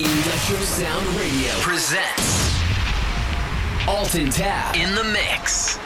Industrial Sound Radio presents Alton Tab in the mix.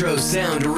Retro Sound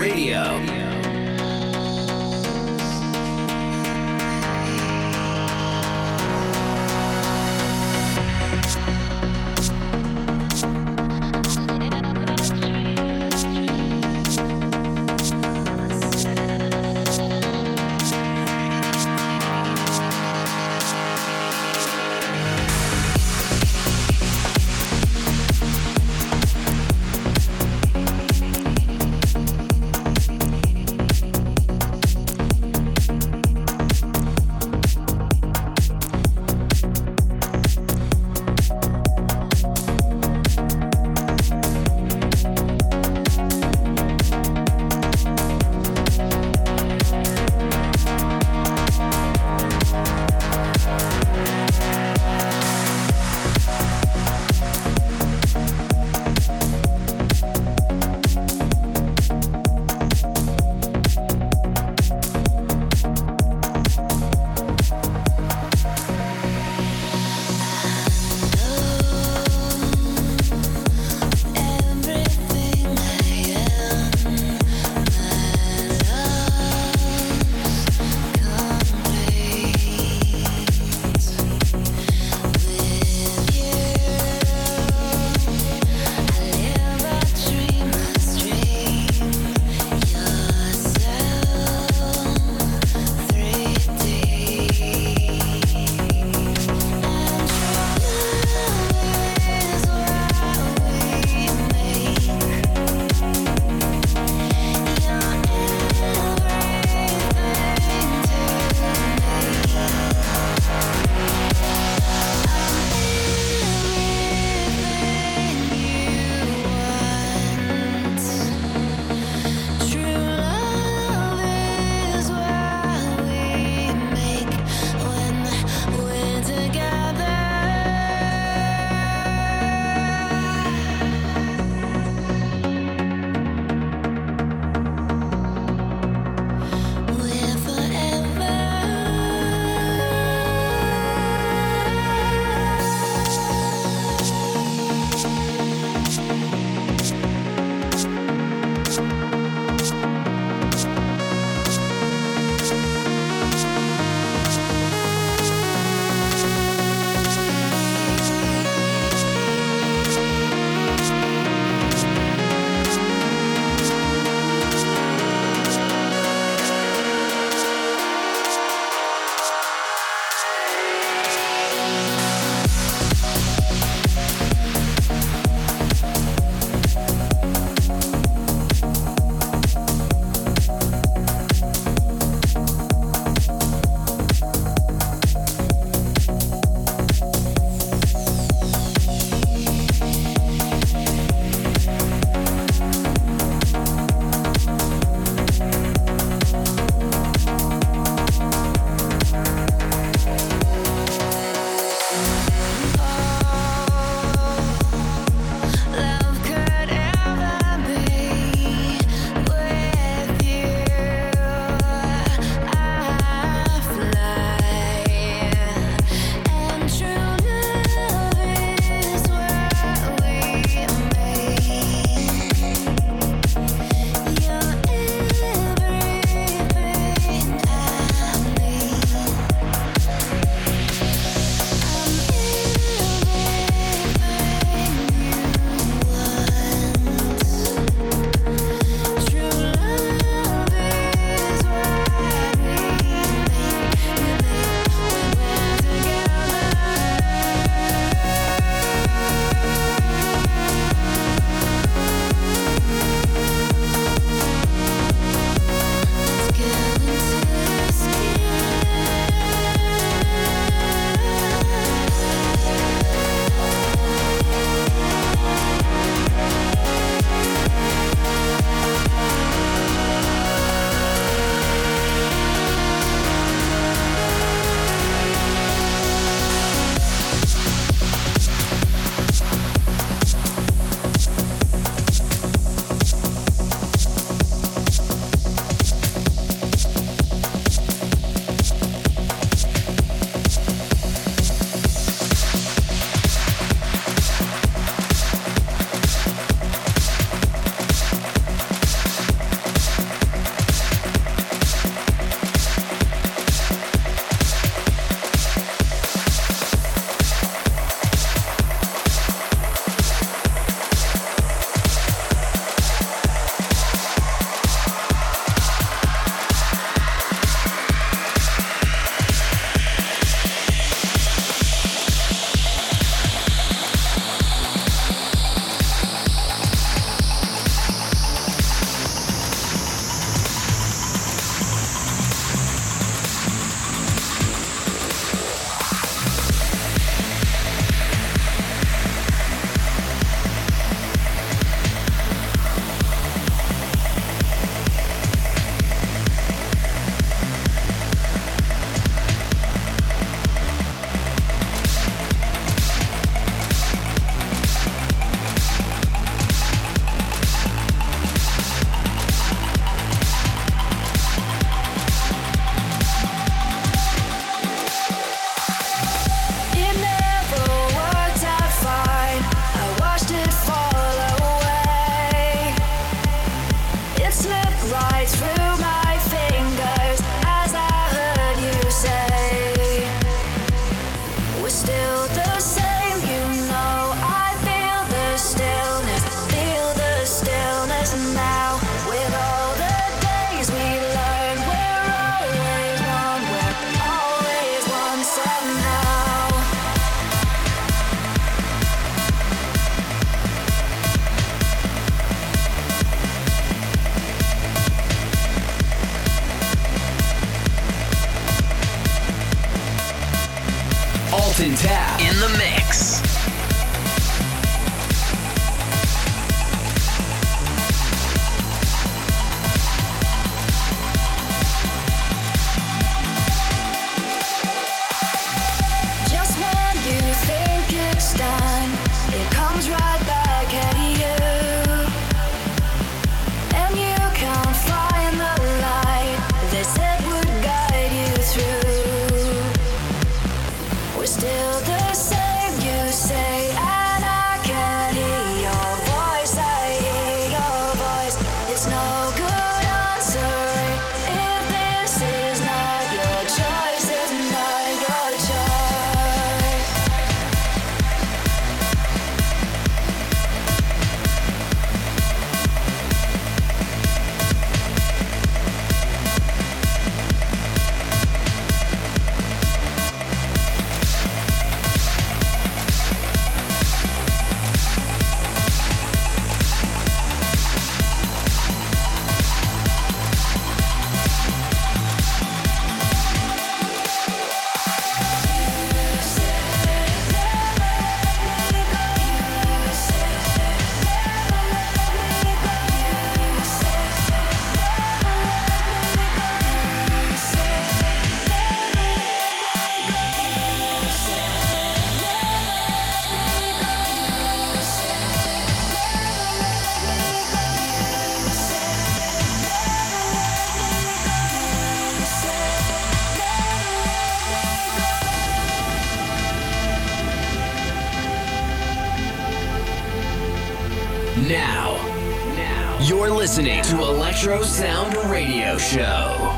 listening to Electro Sound Radio Show.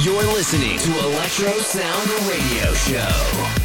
You're listening to Electro Sound Radio Show.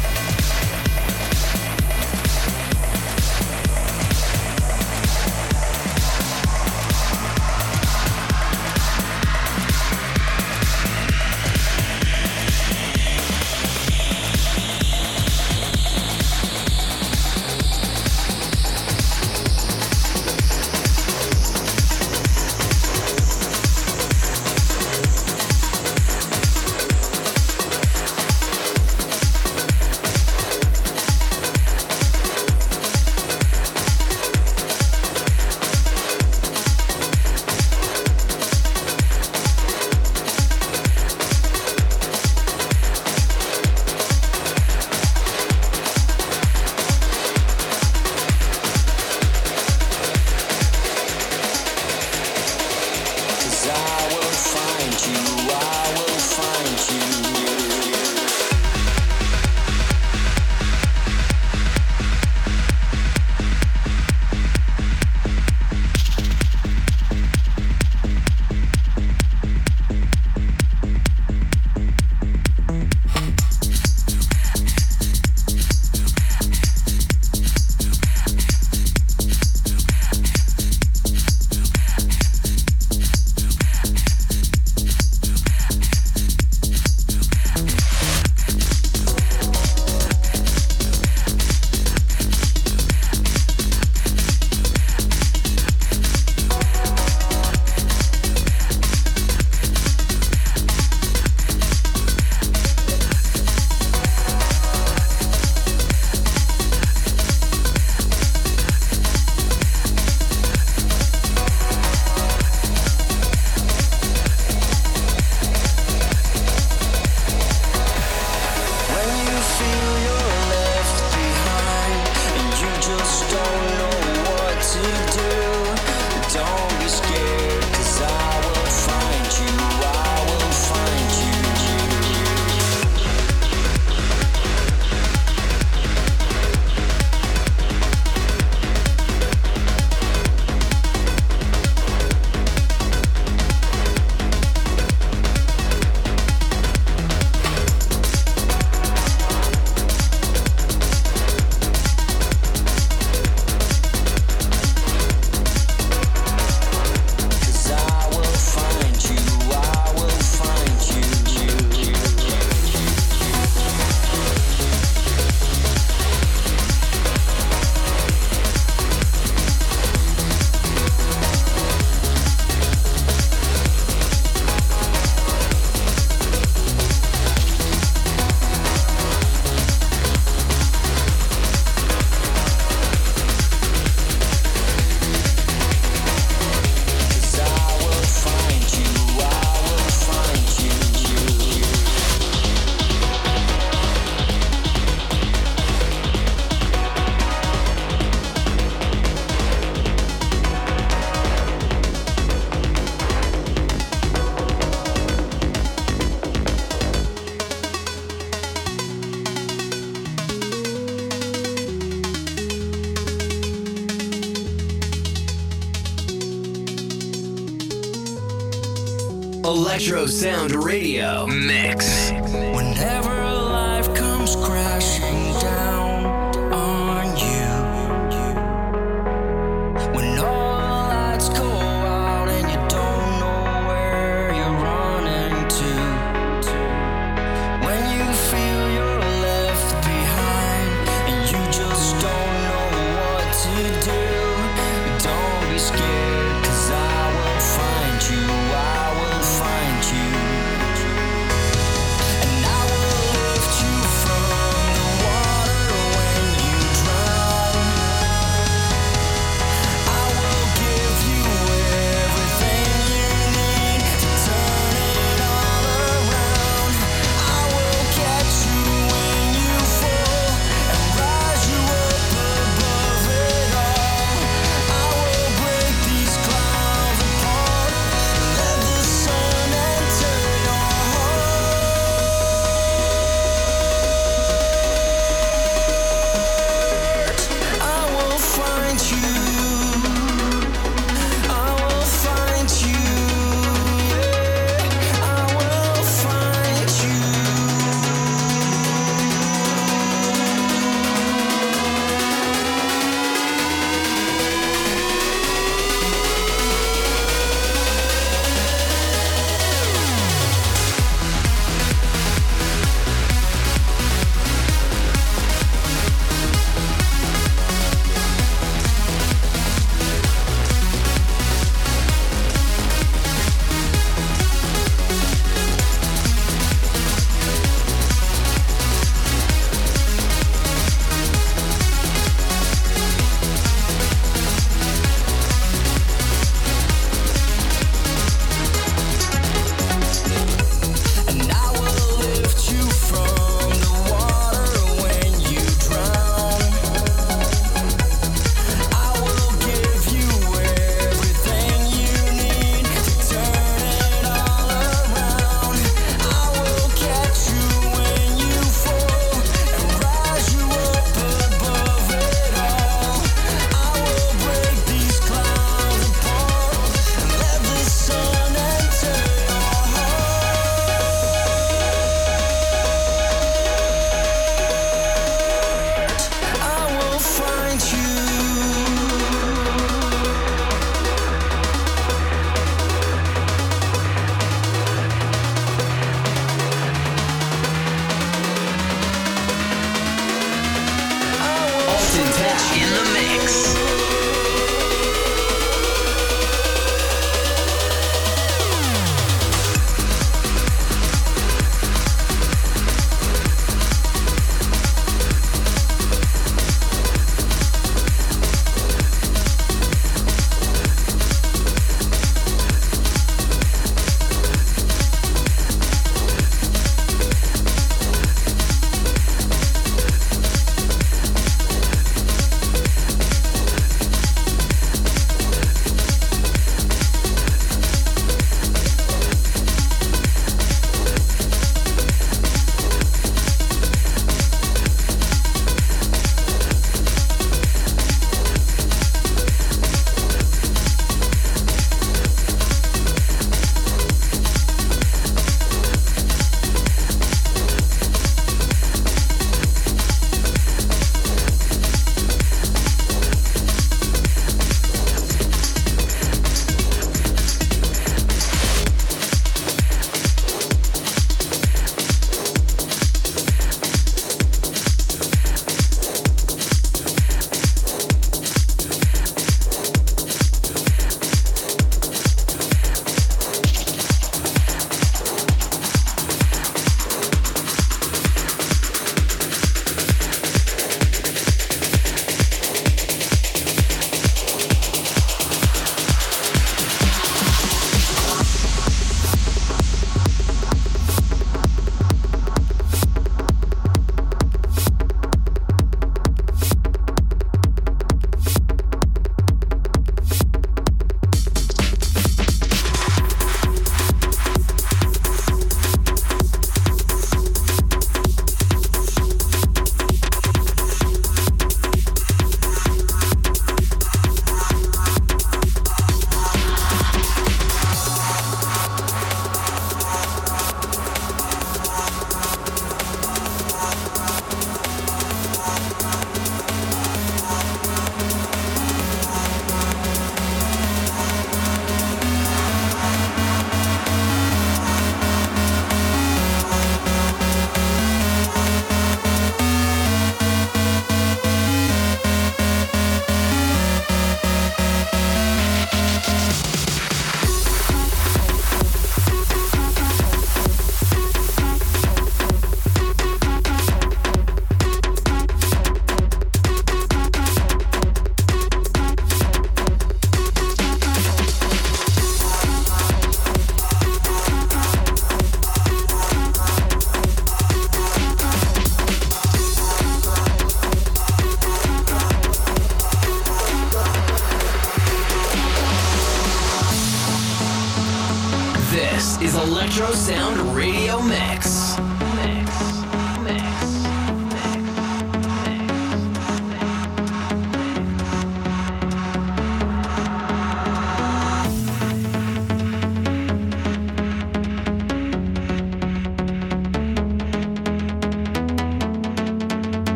Electro Sound Radio Mix. Whenever life comes crashing.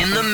In the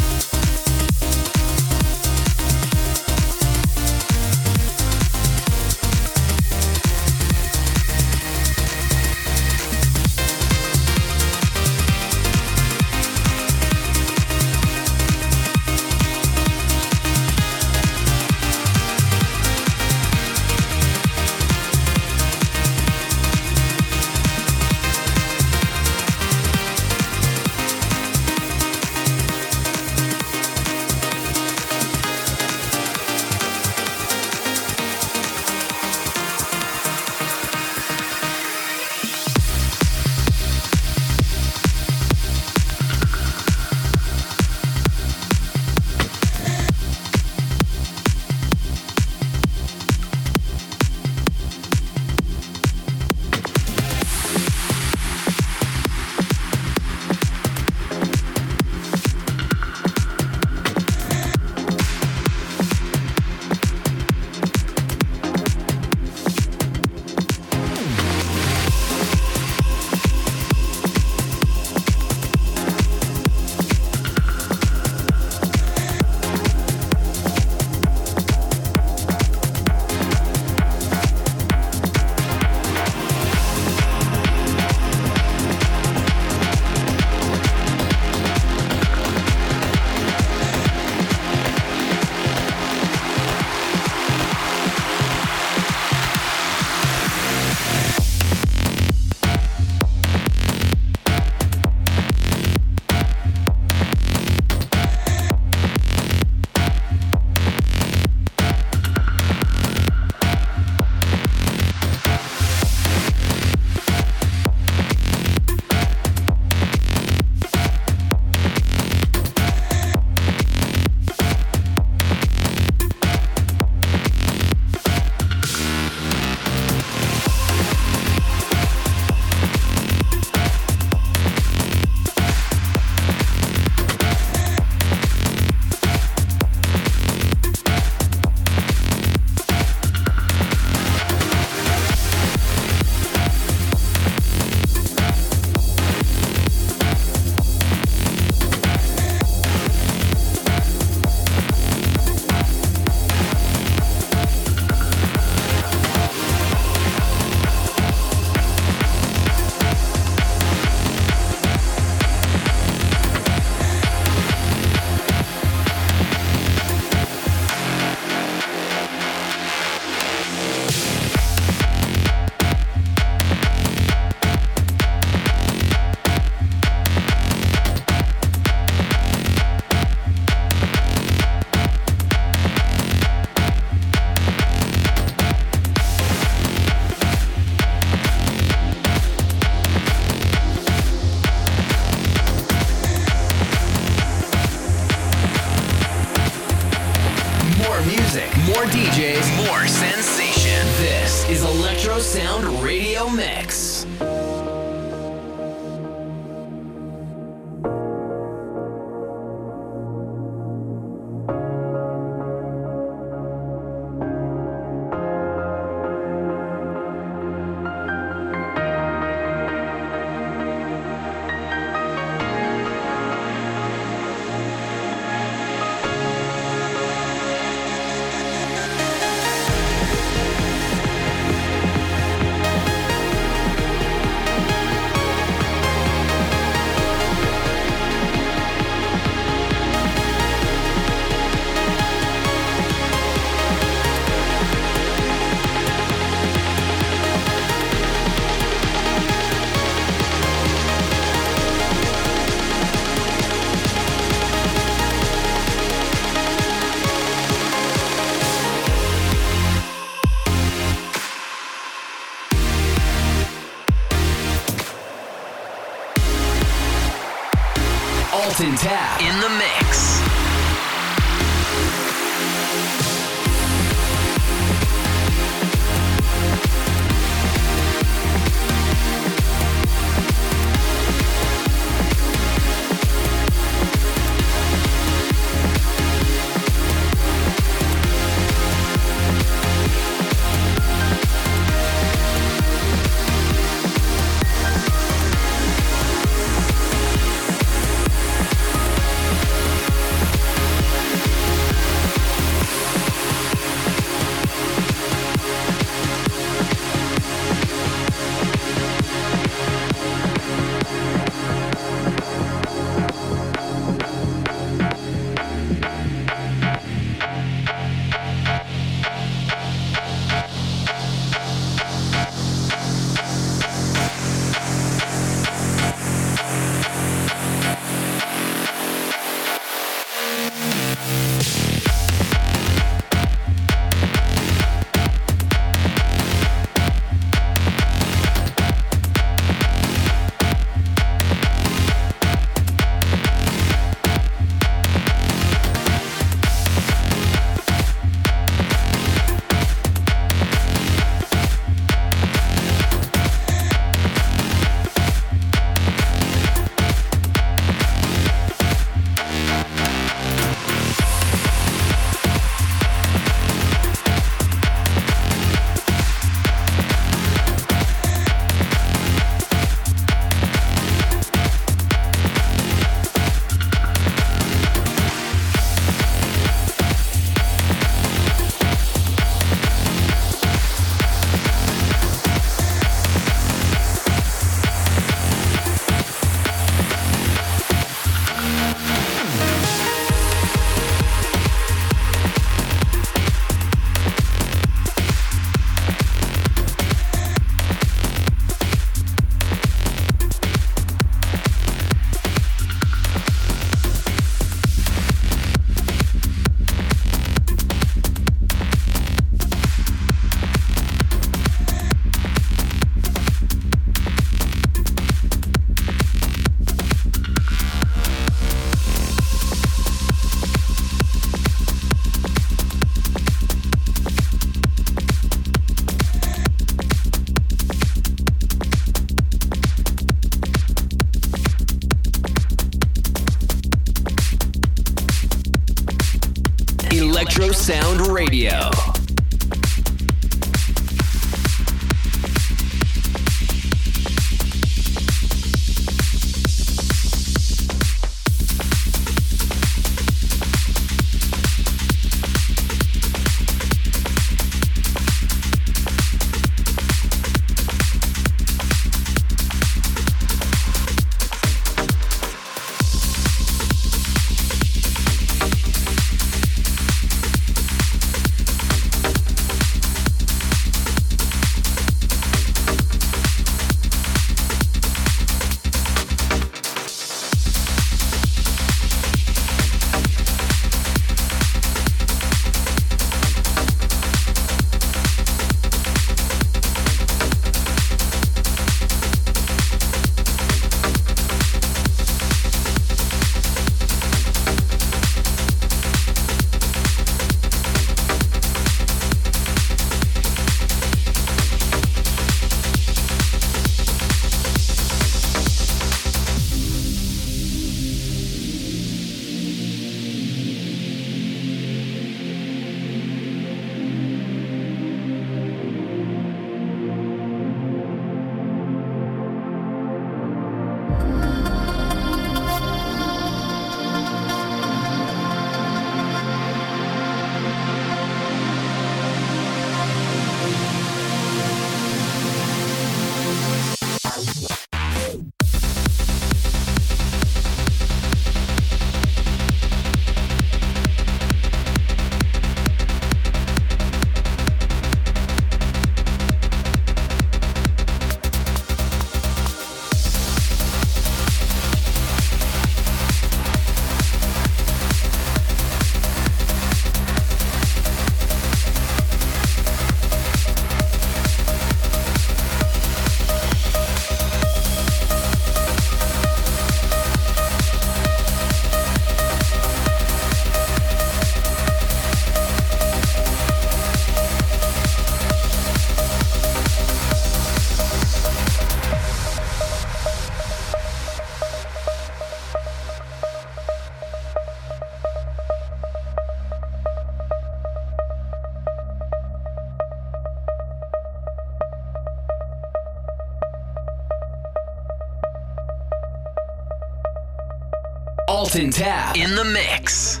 Tab in the mix.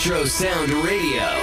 Electro Sound Radio.